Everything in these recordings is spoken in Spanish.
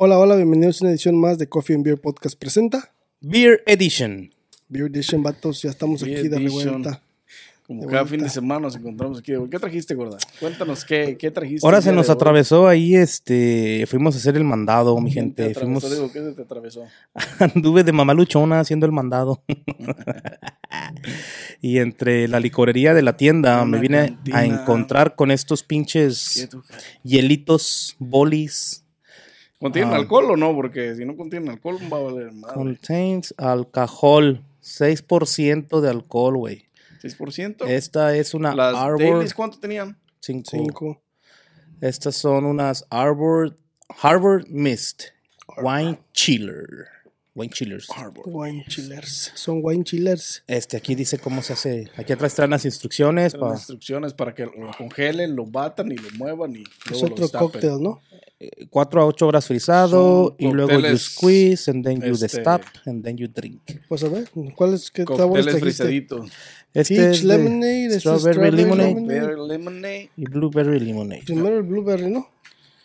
Hola, hola, bienvenidos a una edición más de Coffee and Beer Podcast presenta. Beer Edition. Beer Edition, vatos, ya estamos Beer aquí de Edition. revuelta. Como De cada vuelta. fin de semana nos encontramos aquí. ¿Qué trajiste, gorda? Cuéntanos qué, qué trajiste. Ahora se nos atravesó ahí, este, fuimos a hacer el mandado, mi ¿Quién te gente. atravesó? Fuimos, Digo, ¿qué se te atravesó? anduve de mamaluchona haciendo el mandado. y entre la licorería de la tienda Una me vine cantina. a encontrar con estos ¿Qué pinches hielitos, bolis. ¿Contienen Ah. alcohol o no? Porque si no contienen alcohol va a valer madre. Contains alcohol. 6% de alcohol, güey. ¿6%? Esta es una Las Arbor. Dailies, ¿cuánto tenían? cinco. Cinco. Estas son unas Arbor, Harvard Mist Wine Chiller. Wine Chillers. Wine chillers. Son wine chillers. Este, aquí dice cómo se hace. Aquí atrás traen las instrucciones. Las pa- instrucciones para que lo congelen, lo batan y lo muevan y Es luego lo otro cóctel, ¿no? 4 a 8 horas frisado. Son Y luego you squeeze, and then you este- destap, and then you drink. Pues a ver, ¿cuál es? ¿Qué sabores Cócteles frisaditos. Este Peach es de lemonade, este es strawberry, strawberry lemonade lemonade. Lemonade. y blueberry lemonade. Primero el blueberry, ¿no?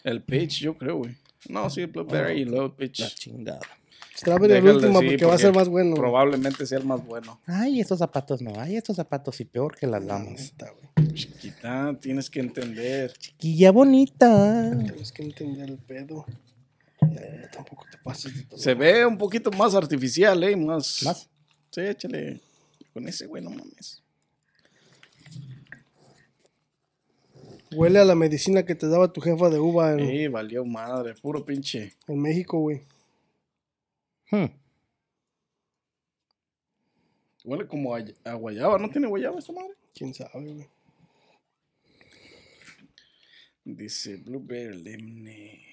El peach, yo creo, güey. No, sí, el blueberry y luego el La Strawberry el último sí, porque va a ser más bueno. Probablemente sea el más bueno. Ay, estos zapatos no. Ay, estos zapatos sí, peor que las güey. Chiquita, tienes que entender. Chiquilla bonita. Tienes que entender el pedo. Ya, tampoco te pases de todo. Se ve un poquito más artificial, ¿eh? Más. ¿Más? Sí, échale. Con ese güey, no mames. Huele a la medicina que te daba tu jefa de uva en, Sí, valió madre. Puro pinche. en México, güey. Hmm. Huele como a, guayaba. ¿No tiene guayaba esta madre? ¿Quién sabe, güey? Dice Blueberry Lemonade.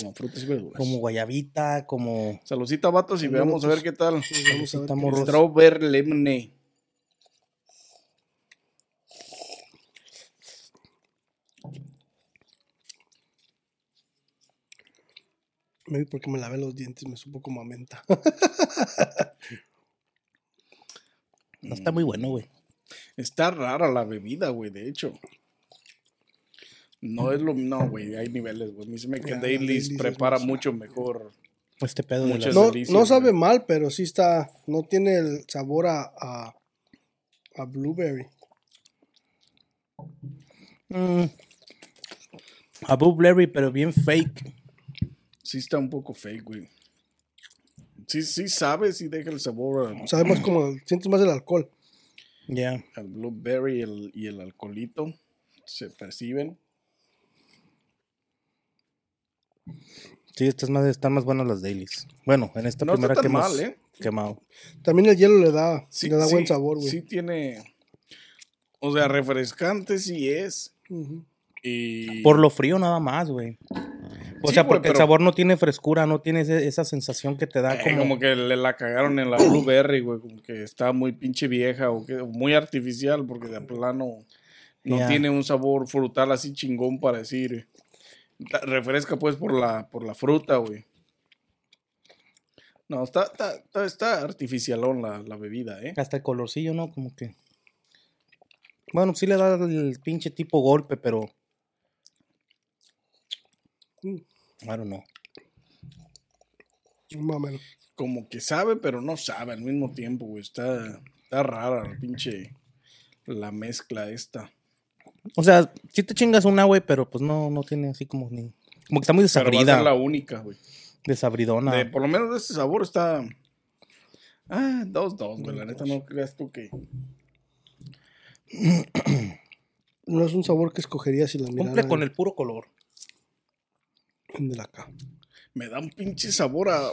Como frutas y verduras. Como guayabita, como. Saludcita, vatos, y veamos a ver qué tal. Vamos a ver Está qué- morro- Strawberry Lemonade. Maybe porque me lavé los dientes, me supo como a menta. No está muy bueno, güey. Está rara la bebida, güey, de hecho. No es lo. No, güey, hay niveles, güey. A mí se me que la Dailies prepara mucho mejor. Este pedo de No, delicias, no sabe güey. mal, pero sí está. No tiene el sabor a, a, a blueberry. Mm. A blueberry, pero bien fake. Sí está un poco fake, güey. Sí, sí sabe, sí deja el sabor al- Sabe más como. Sientes más el alcohol. Ya. al blueberry y el, y el alcoholito. Se perciben. Sí, estas más, están más buenas las dailies. Bueno, en esta No está primera tan que hemos mal, ¿eh? quemado. También el hielo le da, Sí, le da buen sabor, güey. Sí tiene... O sea, refrescante sí es. Y... Por lo frío nada más, güey. O Sí, sea, porque el pero- sabor no tiene frescura, no tiene ese- esa sensación que te da Eh, como... como... que le la cagaron en la blueberry, güey. Como que está muy pinche vieja o que muy artificial porque de plano no tiene un sabor frutal así chingón para decir. Refresca pues por la, por la fruta, güey. No, está, está, está, está artificialón la, la bebida, ¿eh? Hasta el colorcillo, ¿no? Como que... Bueno, sí le da el pinche tipo golpe, pero... Mm. I don't know. Como que sabe, pero no sabe al mismo tiempo, güey. Está, está rara la pinche... La mezcla esta. O sea, sí te chingas una, güey, pero pues no, no tiene así como ni. Como que está muy Pero va a desabrida. ser la única, güey. Desabridona. De- por lo menos de este sabor está. Ah, dos, dos, güey. La neta no creas tú que. No es un sabor que escogería si la mirara Cumple con el puro color. de la acá. Me da un pinche sabor a.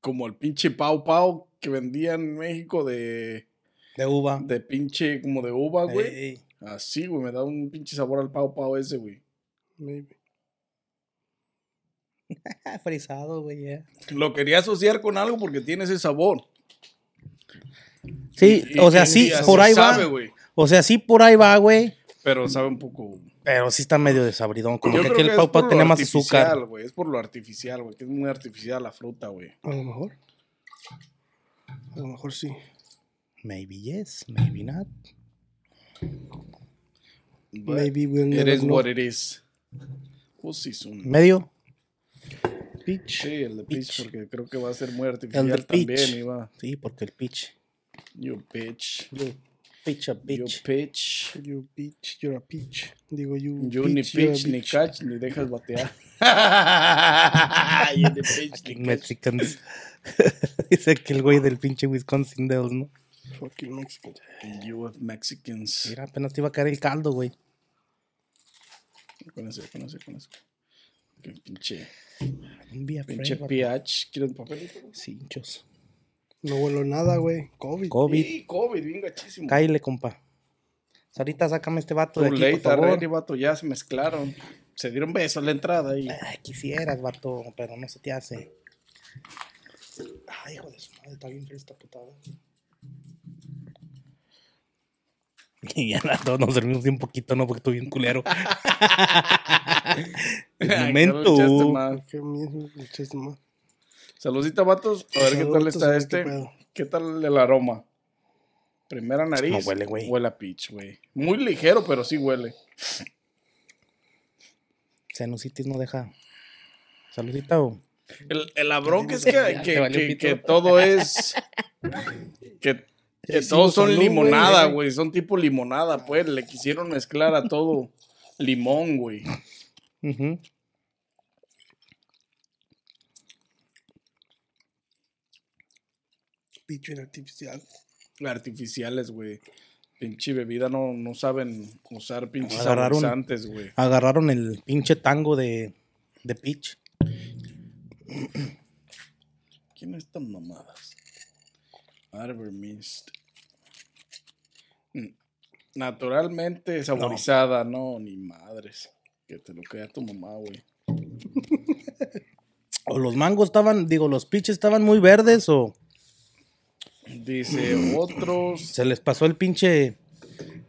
Como el pinche Pau Pau que vendían en México de. De uva. De pinche, como de uva, güey. Ey. Así, güey. Me da un pinche sabor al Pau Pau ese, güey. Maybe. Frisado, güey, ya. Lo quería asociar con algo porque tiene ese sabor. Sí, Y- o sea, sí, por ahí sabe, va. güey. O sea, sí, por ahí va, güey. Pero sabe un poco. Pero sí está medio desabridón. Como Yo que creo aquí el es Pau Pau tenía más azúcar. güey. Es por lo artificial, güey. Que es muy artificial la fruta, güey. A lo mejor. A lo mejor sí. Maybe yes, maybe not. But Maybe we'll It never is know. what it is. Pues sí, son- Medio. Peach. Sí, el de Peach. porque creo que va a ser muy El artificial del también. Iba. Sí, porque el peach. You bitch. Peach a You peach. pitch. You peach, you're a peach. Digo, you, You ni peach, you're a pitch, ni catch, ni dejas batear. you ni pitch, ni. Mexicans. Dice que el güey del pinche Wisconsin Dells, ¿no? Fucking Mexican. You have Mexicans. Mira, apenas te iba a caer el caldo, güey. Con ese, con ese, con ese. Qué pinche, pinche pH. ¿Quieres papelito? Cinchos. No huelo nada, güey. COVID. COVID. Sí, COVID, bien gachísimo. Cáile, compa. Sarita, sácame este vato de aquí, late, por favor. already, vato, ya se mezclaron. Se dieron besos a la entrada y... Ay, quisieras, vato, pero no se te hace. Ay, hijo de su madre, está bien fría esta putada. Y ya no, nos dormimos de un poquito, ¿no? Porque estoy bien culero. Ay, momento. Saludcita, vatos. A ver qué tal está este. qué pedo. ¿Qué tal el aroma? Primera nariz. No huele, güey. Huele a peach, güey. Muy ligero, pero sí huele. Sinusitis no deja. Saludita o. El, el abrón que es que, que, que todo es. Que, que Sí, todos son salud, limonada, güey. Son tipo limonada, pues. Le quisieron mezclar a todo limón, güey. Ujú. Picho en artificial. Artificiales, güey. Pinche bebida no, no saben usar pinches saborizantes, güey. Agarraron el pinche tango de, de Peach. ¿Quién es tan mamadas? Arbor Mist. Naturalmente saborizada, no. ni madres. Que te lo queda tu mamá, güey. O los mangos estaban, digo, los Peach estaban muy verdes o Dice otros se les pasó el pinche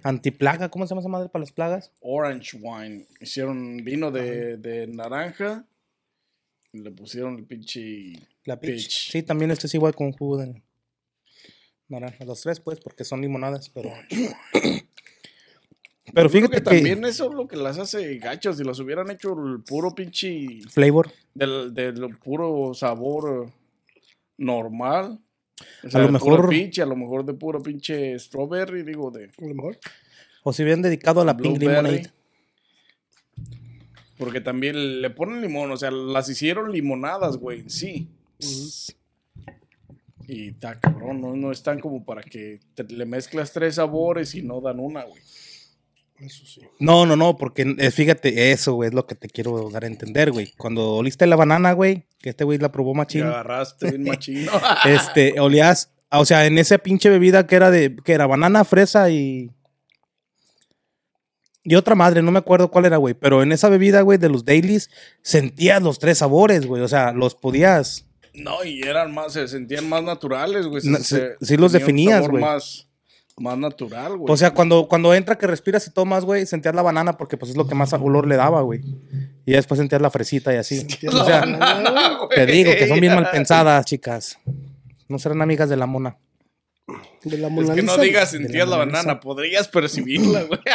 antiplaga. ¿Cómo se llama esa madre para las plagas? Orange Wine. Hicieron vino de, de naranja. Y le pusieron el pinche. La Peach. Peach. Sí, también este es igual con jugo de naranja. Los tres, pues, porque son limonadas, pero. Pero fíjate que. también eso es lo que las hace gachos. Si los hubieran hecho el puro pinche. Flavor. Del, del puro sabor normal. O A lo mejor- Peach, a lo mejor de puro pinche strawberry, digo, de A lo mejor. O si hubieran dedicado a la Pink. Lemonade. Porque también le ponen limón, o sea, las hicieron limonadas, güey, en sí. Y está cabrón, no, no están como para que te- le mezclas tres sabores y no dan una, güey. Eso sí. No, no, no, porque eh, fíjate, eso, güey, es lo que te quiero dar a entender, güey. Cuando oliste la banana, güey, que este güey la probó machín. agarraste bien machino. este, olías, o sea, en esa pinche bebida que era de, que era banana, fresa y... Y otra madre, no me acuerdo cuál era, güey, pero en esa bebida, güey, de los dailies, sentías los tres sabores, güey, o sea, los podías... no, y eran más, se sentían más naturales, güey. se- No, se- sí- sí los definías, güey. Más, más natural, güey. O sea, cuando, cuando entra que respiras y tomas, güey, sentías la banana porque pues es lo que más olor le daba, güey. Y ya después sentías la fresita y así. O sea, te digo que son bien mal pensadas, chicas. No serán amigas de la mona. De la Es Mona que no digas de la sentías la banana, podrías percibirla, güey.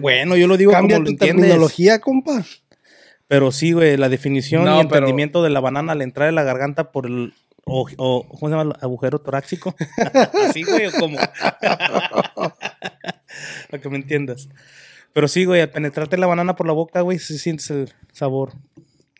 Bueno, yo lo digo Cambia como lo tu entiendes. terminología, compa. Pero sí, güey, la definición No, y pero- entendimiento de la banana al entrar en la garganta por el O, o ¿cómo se llama? Agujero torácico. Así, güey, o como. Para que me entiendas. Pero sí, güey, al penetrarte la banana por la boca, güey, sí sientes el sabor.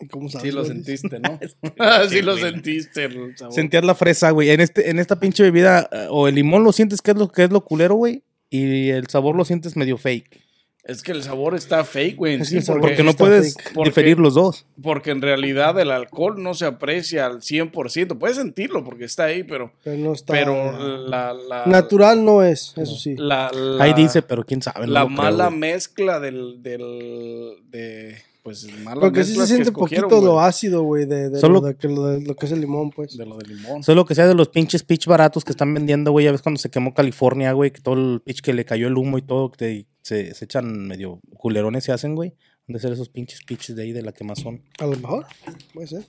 ¿Y ¿Cómo sabes? Sí lo sentiste, ¿no? sí lo sentiste. el sabor. Sentías la fresa, güey. En, este, en esta pinche bebida, eh, o el limón lo sientes que es lo que es lo culero, güey. Y el sabor lo sientes medio fake. Es que el sabor está fake, güey. Es sí, que porque, Porque no puedes. Porque- diferir los dos. porque en realidad el alcohol no se aprecia al 100%. Puedes sentirlo porque está ahí, pero, Pero no está. pero la, la, Natural no es, eso sí. la- la- Ahí dice, pero quién sabe. no la creo, mala mezcla del, del de pues mala Porque sí se siente poquito lo ácido, güey, de, de, Solo- lo, de, que- lo de- lo que es el limón, pues. de lo de limón. Solo que sea de los pinches pitch baratos que están vendiendo, güey. Ya ves cuando se quemó California, güey, que todo el pitch que le cayó el humo y todo, que se, se echan medio culerones se hacen, güey. Han de ser esos pinches pitches de ahí de la quemazón. A lo mejor, puede ser.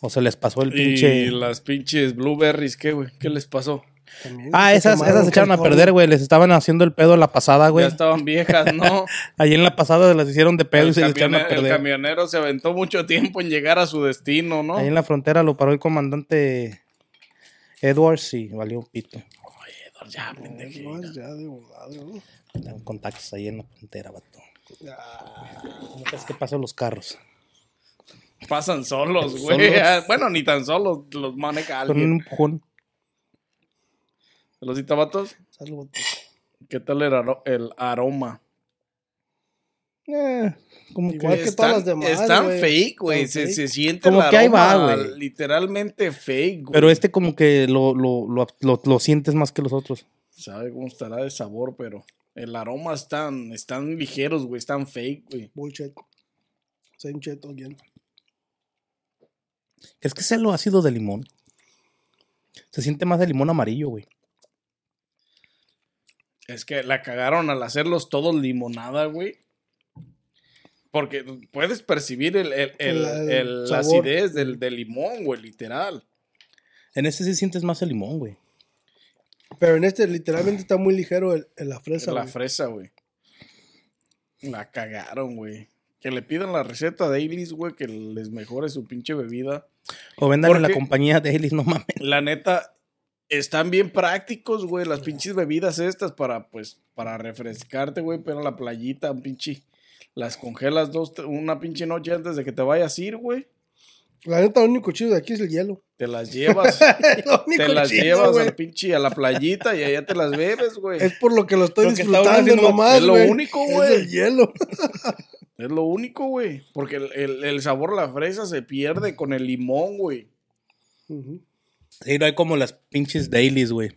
O se les pasó el Y pinche. las pinches blueberries, ¿qué, güey? ¿Qué les pasó? También. Ah, Se esas, esas se echaron a perder, güey. Les estaban haciendo el pedo en la pasada, güey. Ya estaban viejas, ¿no? Ahí en la pasada las hicieron de pedo y se les echaron a camionero, el perder. camionero se aventó mucho tiempo en llegar a su destino, ¿no? Ahí en la frontera lo paró el comandante Edwards y valió un pito. Oye, ya, pendejito. No, es ya de volado, ¿no? Tengo contactos ahí en la frontera, vato. ¿Cómo crees que pasan los carros? Pasan solos, güey. Ah, Bueno, ni tan solos los maneja Con un alguien. empujón. Los itabatos, Salud. ¿qué tal el, aro- el aroma? Eh, como Igual que todas las demás, Están fake, güey. Se, se siente Como el que ahí va, aroma güey. literalmente fake, güey. Pero este como que lo, lo, lo, lo- lo sientes más que los otros. Sabe cómo estará de sabor, pero el aroma están, están ligeros, güey. Están fake, güey. Bullshit. Same shit again. Es que sea lo ácido de limón. Se siente más de limón amarillo, güey. Es que la cagaron al hacerlos todos limonada, güey. Porque puedes percibir el, el- el- El- el el- la acidez del, del limón, güey, literal. En este sí sientes más el limón, güey. Pero en este literalmente está muy ligero el, el la fresa. la güey. fresa, güey. La cagaron, güey. Que le pidan la receta a Daily's, güey, que les mejore su pinche bebida. O vendan en la compañía de Ellis, no mames. La neta, están bien prácticos, güey, las pinches bebidas estas para, pues, para refrescarte, güey, pero la playita, un pinche, las congelas dos, una pinche noche antes de que te vayas a ir, güey. La neta, lo único chido de aquí es el hielo. Te las llevas, te las chido, llevas al pinche, a la playita y allá te las bebes, güey. Es por lo que lo estoy Lo disfrutando nomás, es lo único, Es güey. el hielo. Es lo único, güey. Porque el, el- el sabor a la fresa se pierde con el limón, güey. Ujú. Sí, no hay como las pinches dailies, güey.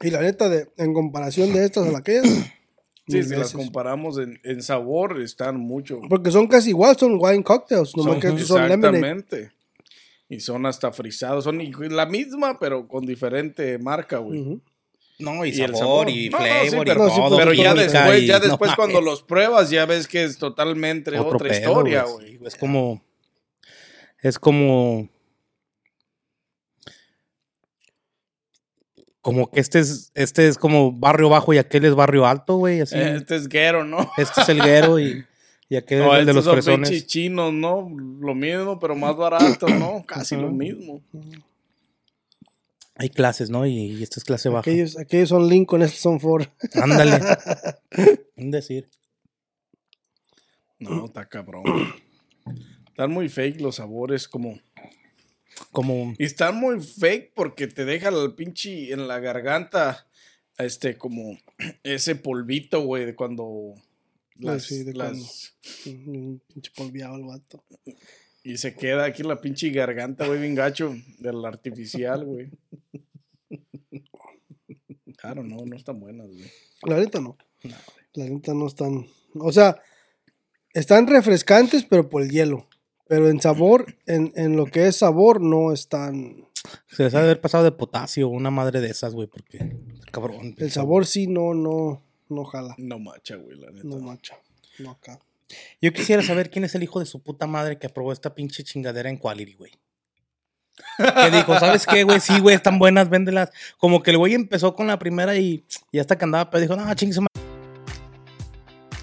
Y la neta, de, en comparación de estas a la que Sí, si las comparamos en, en sabor, están mucho. Porque son casi igual, son wine cocktails, nomás Son- que estos son lemonade. Exactamente. Y son hasta frisados. Son la misma, pero con diferente marca, güey. No, y, Y el sabor, sabor. y No, no, flavor, sí, y pero, No, sí, todo. pero ya después, y- ya no después cuando mames, los pruebas, ya ves que es totalmente otro otra pedo, historia, güey. Es como... Es como... Como que este es, este es como barrio bajo y aquel es barrio alto, güey, así. Este es guero, ¿no? Este es el guero y, y aquel No, es el de estos los son fresones. chinos, ¿no? Lo mismo, pero más barato, ¿no? Casi lo mismo. Hay clases, ¿no? Y, y esta es clase baja. Aquellos, aquellos son Lincoln, estos son Ford. Ándale. Un decir. No, está cabrón. Están muy fake los sabores, como... Como... Y están muy fake porque te deja el pinche en la garganta, este, como ese polvito, güey, de cuando las, sí, de las- pinche polviado el vato. y se queda aquí la pinche garganta, güey, bien gacho, del artificial, güey. Claro, no, no están buenas, güey. La neta no. La neta no están. O sea, están refrescantes, pero por el hielo. Pero en sabor, en, en lo que es sabor, no están. Se les ha de haber pasado de potasio, una madre de esas, güey, porque... Cabrón. El sabor sí no, no, no jala. No macha, güey, la neta. No macha. No acá. Yo quisiera saber quién es el hijo de su puta madre que aprobó esta pinche chingadera en Quality, güey. Que dijo, ¿sabes qué, güey? Sí, güey, están buenas, véndelas. Como que el güey empezó con la primera y, y hasta que andaba, pero dijo, no, chingue.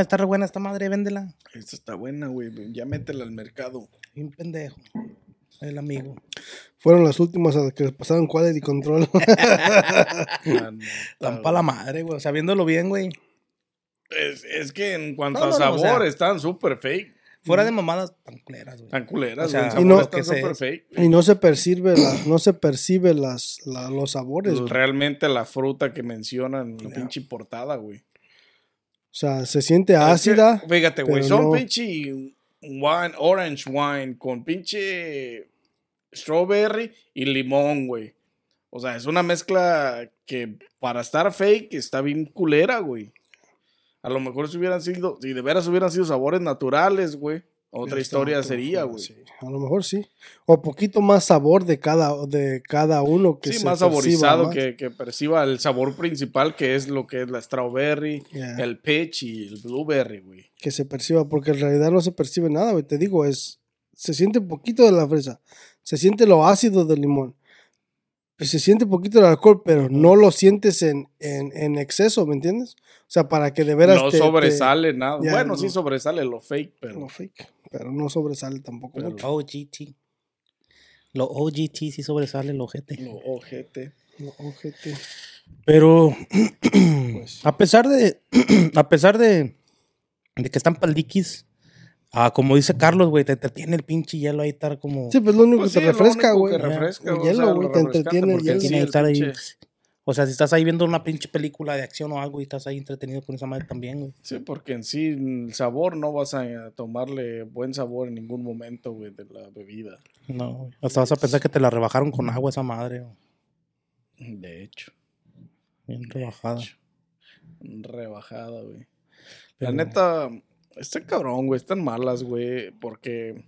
Está re buena esta madre, véndela. Esta está buena, güey. Ya métela al mercado. Un pendejo. El amigo. Fueron las últimas a las que les pasaron quality control. La neta, Tan pa' la madre, güey. O sea, viéndolo bien, güey. Es, es que en cuanto No, a no, no, o sabor sea- están súper fake. Fuera de mamadas, tan culeras, güey. Tan culeras, O sea, güey. Y no- que se- súper fake. y no se percibe la, no se percibe las, la- los sabores. güey. Realmente la fruta que mencionan en la pinche portada, güey. O sea, se siente que, ácida. fíjate, güey, son no- pinche wine, orange wine con pinche strawberry y limón, güey. O sea, es una mezcla que para estar fake está bien culera, güey. A lo mejor si hubieran sido, si de veras hubieran sido sabores naturales, güey. Otra Está historia sería, güey. sí. A lo mejor sí. O poquito más sabor de cada, de cada uno que Sí, se más saborizado más. Que, que perciba el sabor principal, que es lo que es la strawberry, Yeah. el peach y el blueberry, güey. que se perciba, porque en realidad no se percibe nada, güey. Te digo, es, se siente un poquito de la fresa, se siente lo ácido del limón, se siente un poquito del alcohol, pero no lo sientes en, en, en exceso, ¿me entiendes? O sea, para que de veras No te- te- sobresale nada. Ya, bueno, no. sí sobresale lo fake, pero... no fake, pero no sobresale tampoco Pero- mucho. OGT. Lo OGT sí sobresale el ojete. Lo ojete. No, ojete. Pero Pues. a pesar de a pesar de, de que están paldiquis, ah, como dice Carlos, güey, te entretiene el pinche hielo ahí estar como Sí, pues lo único Pues que sí, te refresca, güey. que refresca, El o sea, hielo, lo güey, te entretiene el hielo. sí, tiene estar ahí. O sea, si estás ahí viendo una pinche película de acción o algo y estás ahí entretenido con esa madre también, güey. Sí, porque en sí el sabor no vas a tomarle buen sabor en ningún momento, güey, de la bebida. No, güey. Hasta vas a pensar que te la rebajaron con agua esa madre, güey. De hecho, Bien rebajada. rebajada, güey. Pero- La neta, está cabrón, güey, están malas, güey, porque...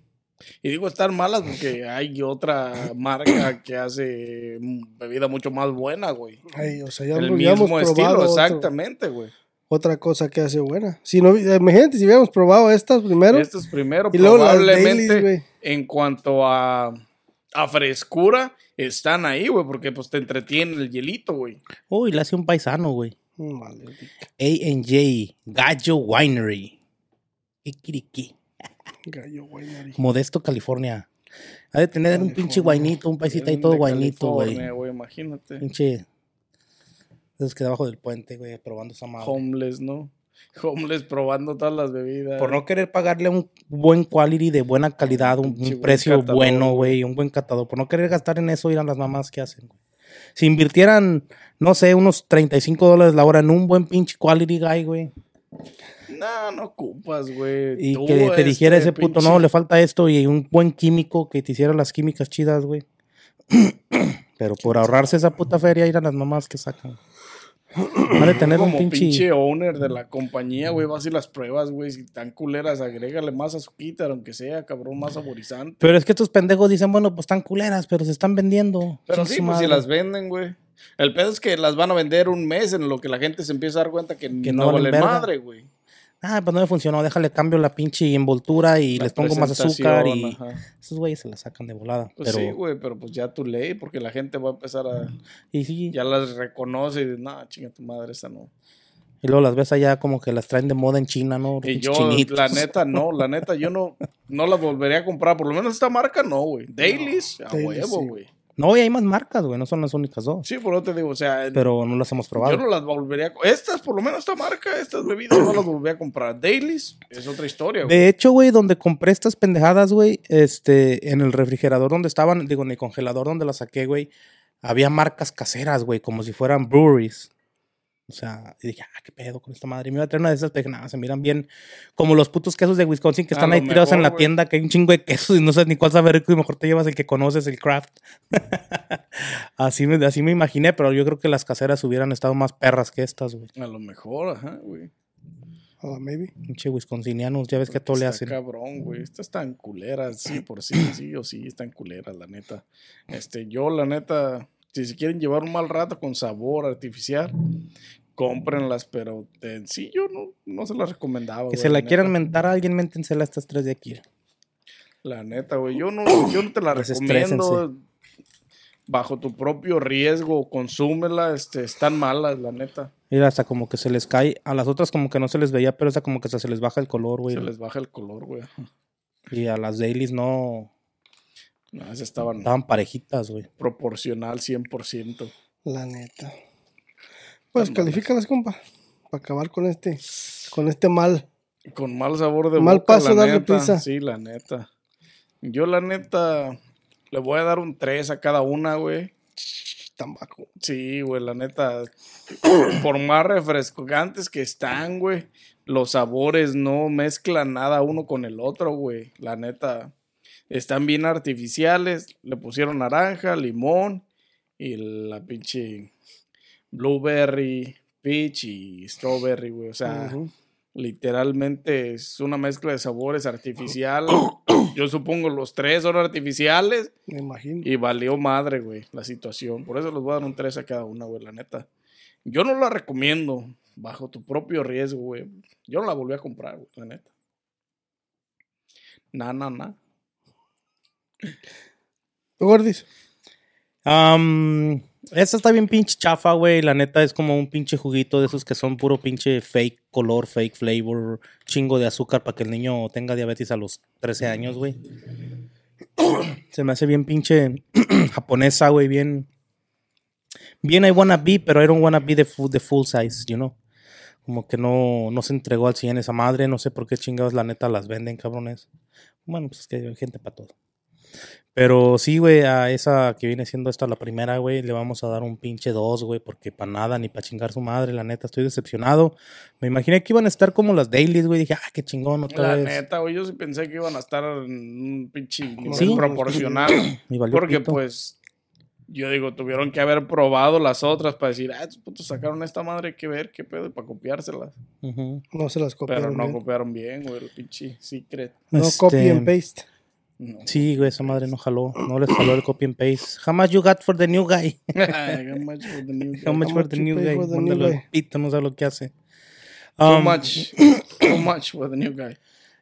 Y digo están malas porque hay otra marca que hace mm, bebida mucho más buena, güey. Ay, o sea, ya, El hemos- ya hemos mismo estilo, probado otro- exactamente, güey. otra cosa que hace buena. Si no, imagínate si hubiéramos probado estas primero Esto es primero, y luego las probablemente dailies, güey. en cuanto a, a frescura, están ahí, güey, porque pues te entretiene el hielito, güey. Uy, le hace un paisano, güey. Mm, Vale. A&J, Gallo Winery. Kikiriki. Gallo, güey, nariz. Modesto, California. Ha de tener un pinche guainito, un paisita ahí todo guainito, güey. Imagínate. Pinche. Esos que debajo del puente, güey, probando esa madre. Homeless, ¿no? Homeless probando todas las bebidas. Por no querer pagarle un buen quality de buena calidad, un, un Pinche buen precio bueno, güey. un buen catador. Por no querer gastar en eso, ir a las mamás que hacen, güey. Si invirtieran, no sé, unos 35 dólares la hora en un buen pinche quality guy, güey. No, no ocupas, güey. Y Tú, que te dijera este, ese puto, pinche- no, le falta esto y un buen químico que te hiciera las químicas chidas, güey. Pero por ahorrarse esa puta feria, ir a las mamás que sacan. Vale tener un pinche... pinche... owner de la compañía, güey, vas y las pruebas, güey. Si están culeras, agrégale más azuquita, aunque sea, cabrón, más saborizante. Pero es que estos pendejos dicen, bueno, pues están culeras, pero se están vendiendo. Pero sí, pues si las venden, güey. El pedo es que las van a vender un mes en lo que la gente se empieza a dar cuenta que, no no, valen madre, güey. Ah, pues no me funcionó, déjale cambio la pinche envoltura y La les pongo más azúcar y ajá. esos güeyes se la sacan de volada. Pues pero, sí, güey, pero pues ya tu ley, porque la gente va a empezar a... y sí, Ya las reconoce y dice, no, chinga tu madre, esa no. y luego las ves allá como que las traen de moda en China, ¿no? Los Y yo, chinitos. la neta, no, la neta, yo no, no las volvería a comprar. Por lo menos esta marca no, güey. Dailies, a Dailies, huevo, sí. No, y hay más marcas, güey. No son las únicas dos. Sí, por eso te digo, o sea, Pero no las hemos probado. yo no las volvería a... Estas, por lo menos esta marca, estas bebidas, no las volvería a comprar. Dailies es otra historia, güey. De hecho, güey, donde compré estas pendejadas, güey, este, en el refrigerador donde estaban, digo, en el congelador donde las saqué, güey, había marcas caseras, güey, como si fueran breweries. O sea, y dije, ah, qué pedo con esta madre. Y me iba a traer una de esas, pero dije, nada, se miran bien como los putos quesos de Wisconsin que están ahí tirados en la tienda, que hay un chingo de quesos y no sabes ni cuál sabe rico y mejor te llevas el que conoces, el craft. así, me, así me imaginé, pero yo creo que las caseras hubieran estado más perras que estas, güey. A lo mejor, ajá, güey. Ah, maybe. Pinche wisconsinianos, ya ves que todo le hacen. cabrón, güey. Estas están culeras, sí, por sí, sí o sí, están culeras, la neta. Este, yo, la neta, si se quieren llevar un mal rato con sabor artificial, cómprenlas, pero en sí yo no, no se las recomendaba. Que güey, se la quieran mentar a alguien, méntensela a estas tres de aquí. La neta, güey. Yo no, yo no te la recomiendo. Bajo tu propio riesgo, consúmela. Este, están malas, la neta. Mira, hasta como que se les cae. A las otras como que no se les veía, pero esta como que hasta se les baja el color, güey. Se les baja el color, güey. Y a las dailies no. No, esas estaban Estaban parejitas, güey. proporcional 100%. La neta. Pues califícalas, compa. Para acabar con este, con este mal. Con mal sabor de Mal boca, paso la darle neta. prisa. Sí, la neta. Yo, la neta, le voy a dar un 3 a cada una, güey. Tambaco. Sí, güey, la neta. Por más refrescantes que están, güey. Los sabores no mezclan nada uno con el otro, güey. La neta. Están bien artificiales. Le pusieron naranja, limón y la pinche blueberry, peach y strawberry, güey. O sea, literalmente es una mezcla de sabores artificial. Yo supongo los tres son artificiales. Me imagino. Y valió madre, güey, la situación. Por eso les voy a dar un 3 a cada una, güey, la neta. Yo no la recomiendo bajo tu propio riesgo, güey. Yo no la volví a comprar, güey, la neta. Na, na, na. ¿Tú, Gordis? Am, esta está bien pinche chafa, güey. La neta es como un pinche juguito de esos que son puro pinche fake color, fake flavor, chingo de azúcar para que el niño tenga diabetes a los 13 años, güey. Se me hace bien pinche japonesa, güey, bien... Bien I wanna be, pero era un wanna be de full size, you know. Como que no, no se entregó al 100 esa madre. No sé por qué chingados la neta las venden, cabrones. Bueno, pues es que hay gente para todo. Pero sí, güey, a esa que viene siendo esta la primera, güey, le vamos a dar un pinche dos, güey, porque para nada, ni para chingar su madre, la neta, estoy decepcionado. Me imaginé que iban a estar como las dailies, güey, dije, ah, qué chingón, otra La vez. neta, güey, yo sí pensé que iban a estar en un pinche nivel Sí. proporcional. Y valió porque, pito. pues, yo digo, tuvieron que haber probado las otras para decir, ah, estos putos sacaron esta madre, que ver qué pedo, para copiárselas. No se las Pero copiaron. no bien. copiaron bien, güey, el pinche secret. No Este, copy and paste. No. Sí, güey, esa madre no jaló, no les jaló el copy and paste. How much you got for the new guy? How much for the new How much How for much the new guy? for the Mándalo new guy? pito, no sabe lo que hace. How much? How much for the new guy?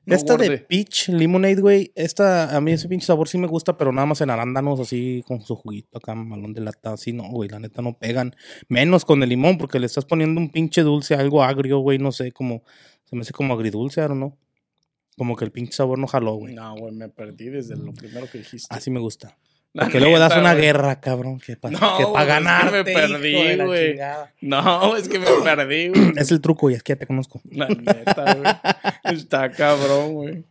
No esta de peach lemonade, güey, esta, a mí ese pinche sabor sí me gusta, pero nada más en arándanos, así con su juguito acá, malón de lata, así no, güey, la neta no pegan. Menos con el limón, porque le estás poniendo un pinche dulce, algo agrio, güey, no sé, como, se me hace como agridulce, ¿o no? Como que el pinche sabor no jaló, güey. No, güey, me perdí desde lo primero que dijiste. Así me gusta. La Porque luego das una güey. guerra, cabrón, que para No, es que ganar me perdí, güey. No, es que me perdí, güey. Es el truco, y es que ya te conozco. La neta, güey. Está cabrón, güey.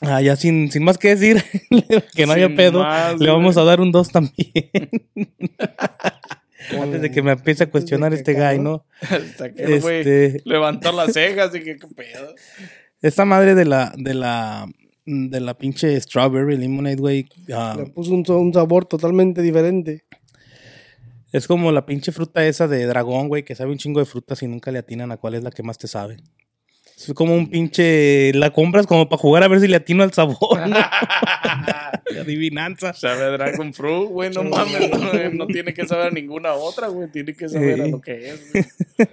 Ah, ya sin, sin más que decir, que no haya pedo, más, le vamos güey. a dar un 2 también. Antes de que me empiece a cuestionar este guy. ¿no? Hasta que güey Este, levantó las cejas y que qué pedo. Esta madre de la, de la, de la pinche strawberry lemonade, güey, ah, Le puso un, un sabor totalmente diferente. es como la pinche fruta esa de dragón, güey, que sabe un chingo de frutas y nunca le atinan a cuál es la que más te sabe. Es como un pinche, la compras como para jugar a ver si le atino al sabor, ¿no? Adivinanza. Sabe Dragon Fruit, güey, no mames. No, no tiene que saber a ninguna otra, güey. Tiene que saber a lo que es. güey.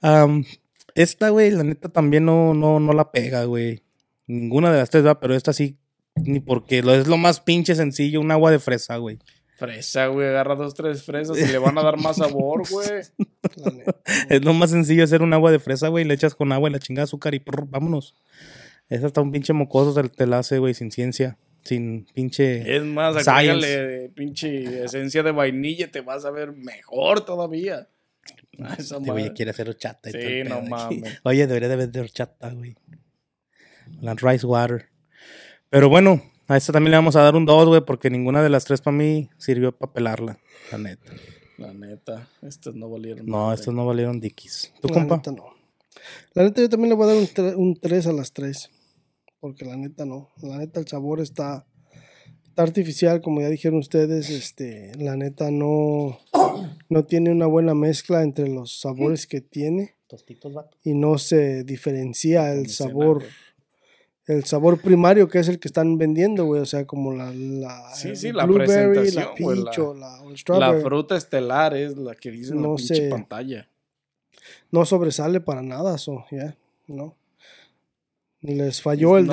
Esta, güey, la neta también no, no, no la pega, güey. Ninguna de las tres va, pero esta sí, ni porque lo, es lo más pinche sencillo, un agua de fresa, güey. Fresa, güey. Agarra dos, tres fresas y le van a dar más sabor, güey. Es lo más sencillo hacer un agua de fresa, güey. Le echas con agua y la chingada azúcar y prr, vámonos. Esa está un pinche mocoso, te, te la hace, güey, sin ciencia. sin pinche. Es más, agrégale pinche esencia de vainilla, te vas a ver mejor todavía. Ah, esa Este güey madre. quiere hacer horchata. y Sí, todo el no mames. Oye, debería de vender horchata, güey. La rice water. Pero bueno, a esta también le vamos a dar un 2, güey, porque ninguna de las tres para mí sirvió para pelarla, la neta. La neta, estas no valieron No, madre. estos no valieron dickies. ¿Tú, La compa? neta no. La neta yo también le voy a dar un, tre- un 3 a las 3. Porque la neta no. La neta el sabor está, está artificial, como ya dijeron ustedes. Este, la neta no, no tiene una buena mezcla entre los sabores que tiene. Tostitos, vato. Y no se diferencia el Dicen, sabor. güey. El sabor primario que es el que están vendiendo, güey. O sea, como la, la Sí, sí, la blueberry, presentación, la peach la- o la, o el La strawberry. fruta estelar es la que dice en No la pinche pantalla. no sobresale para nada, so, ya, no. Les falló el No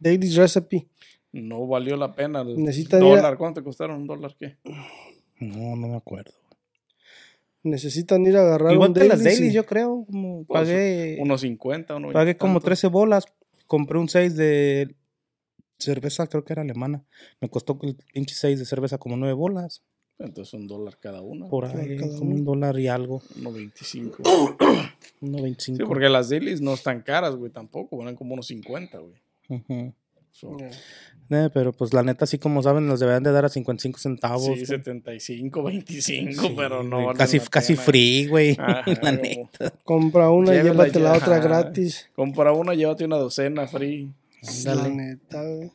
Daily's, Recipe. No valió la pena. El Necesitan ir a- dólar, ¿cuánto te costaron? ¿Un dólar qué? No, no me acuerdo. Necesitan ir a agarrar Igual un que las dailies, y- yo creo. Como Pues, pagué, Unos 50, unos pagué 20 como tantos. 13 bolas. Compré un 6 de cerveza, creo que era alemana. Me costó el pinche 6 de cerveza como 9 bolas. Entonces un dólar cada uno. Por ahí, cada como un dólar y algo. 1.25. 1.25. Sí, porque las dailies no están caras, güey, tampoco. Valen como unos 50, güey. Ujú. So. Eh, pero pues la neta, así como saben, nos deberían de dar a 55 centavos. sí, güey. 75, 25, Sí, pero no vale casi, la casi free, güey. La neta. Compra una y llévate la otra gratis. Compra una, llévate una docena free. La Ándale. neta, güey.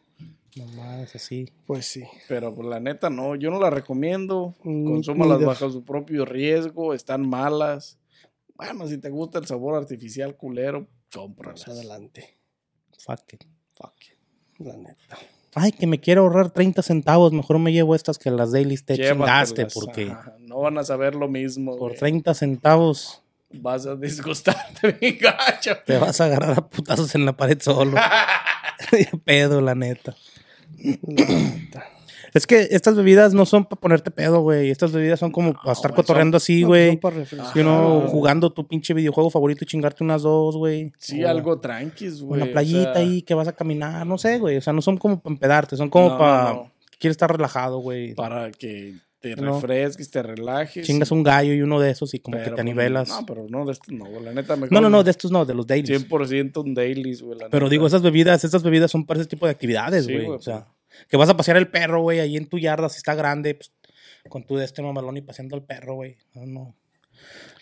Nomás así. Pues sí. Pero pues, la neta no, yo no la recomiendo. Consúmalas bajo su propio riesgo, están malas. Bueno, si te gusta el sabor artificial culero, cómpralas. Pues adelante. Fuck it. Fuck it. La neta. Ay, que me quiero ahorrar 30 centavos. Mejor me llevo estas que las dailies te Llévatelas, chingaste. Porque ajá, No van a saber lo mismo. por güey. 30 centavos Vas a disgustarte bien gacho. te vas a agarrar a putazos en la pared solo. Pedo, la neta. La neta. Es que estas bebidas no son para ponerte pedo, güey. Estas bebidas son como para estar cotorreando así, güey. know, Ajá. jugando tu pinche videojuego favorito y chingarte unas dos, güey. Sí, O- algo tranquis, güey. o playita sea, ahí que vas a caminar, no sé, güey. O sea, no son como para empedarte, son como No, para no. quieres estar relajado, güey. Para que te No. refresques, te relajes. Chingas un gallo y uno de esos y como que te pues, anivelas. No, pero no de estos, no, güey, la neta mejor. No, no, no, de estos no, de los dailies. 100% un dailies, güey. la Pero neta. digo, esas bebidas, esas bebidas son para ese tipo de actividades, Sí, güey. güey, o sea, que vas a pasear el perro, güey, ahí en tu yarda, si está grande, pues, con tu de este mamalón y paseando al perro, güey. No, no.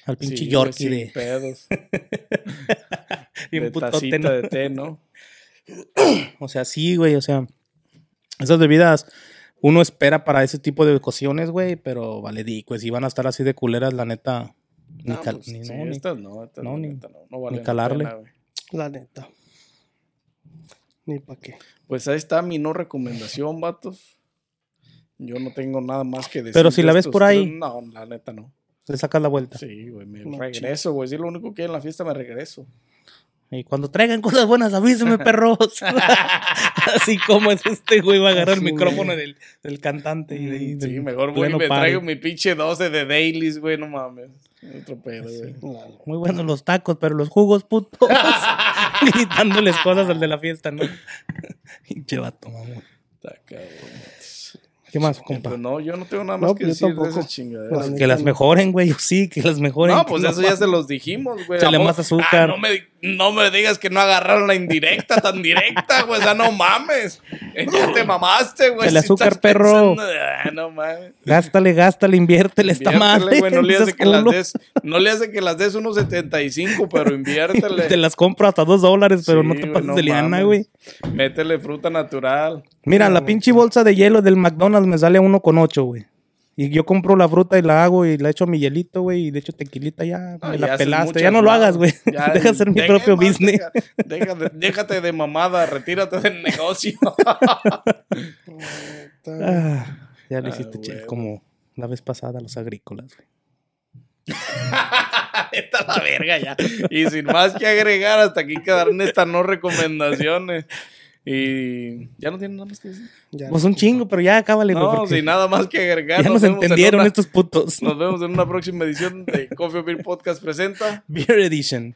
Al pinche Sí, güey, Yorkie sin de. pedos. bien de putote, ¿no? de té, ¿no? O sea, sí, güey, o sea, esas bebidas uno espera para ese tipo de ocasiones, güey, pero vale, di, pues si van a estar así de culeras, la neta, ni, No, cal- pues, ni- sí, no, ni- estas no, estas no, la ni- neta no, no valen la calarle. pena. La neta. Ni pa' qué. Pues ahí está mi no recomendación, vatos. Yo no tengo nada más que decir. Pero si la ves por ahí. tres. No, la neta no. le sacas la vuelta. Sí, güey, me No, regreso, güey. Si es lo único que hay en la fiesta, me regreso. Y cuando traigan cosas buenas, avíseme, perros. Así como es este güey, va a agarrar el micrófono güey. del, del cantante y de Sí, del mejor voy y pleno me traigo mi pinche 12 de dailies, güey, no mames. Otro pedo, güey. Muy buenos los tacos, pero los jugos, putos. Gritándoles cosas al de la fiesta, ¿no? Pinche vato, mamón. Está cabrón. ¿Qué más, Pues compa? no, yo no tengo nada más No, que decir de tampoco. esas chingaderas. La Que las mejoren, güey. Sí, que las mejoren. No, pues eso ya se los dijimos, güey. Échale Amor, más azúcar. ah, no, me, no me digas que no agarraron la indirecta tan directa, güey. O sea, no mames. Ya te mamaste, güey. Si azúcar, estás perro. pensando, ah, no mames. Gástale, gástale, inviértele madre. güey, no le hace que las des, no le hace que las des unos 75, pero inviértele. Te las compro hasta dos dólares, pero Sí, no te pases no de liana, güey. Métele fruta natural. Mira, la pinche bolsa de hielo del McDonald's me sale a uno con ocho, güey. Y yo compro la fruta y la hago y la echo a mi hielito, güey, y le echo tequilita ya. Ah, me ya la pelaste. Ya no lo hagas, güey. Deja hacer mi propio más, business. deja- deja de- déjate de mamada, retírate del negocio. Ah, ya lo Ah, hiciste, huevo. como la vez pasada los agrícolas, güey. Está la verga ya. Y sin más que agregar, hasta aquí quedaron estas no recomendaciones. Y ya no tienen nada más que decir. Ya Pues no. un chingo, pero ya cábale. No, porque sin nada más que agregar. ya nos vemos en entendieron una- estos putos. Nos vemos en una próxima edición de Coffee Beer Podcast presenta. Beer Edition.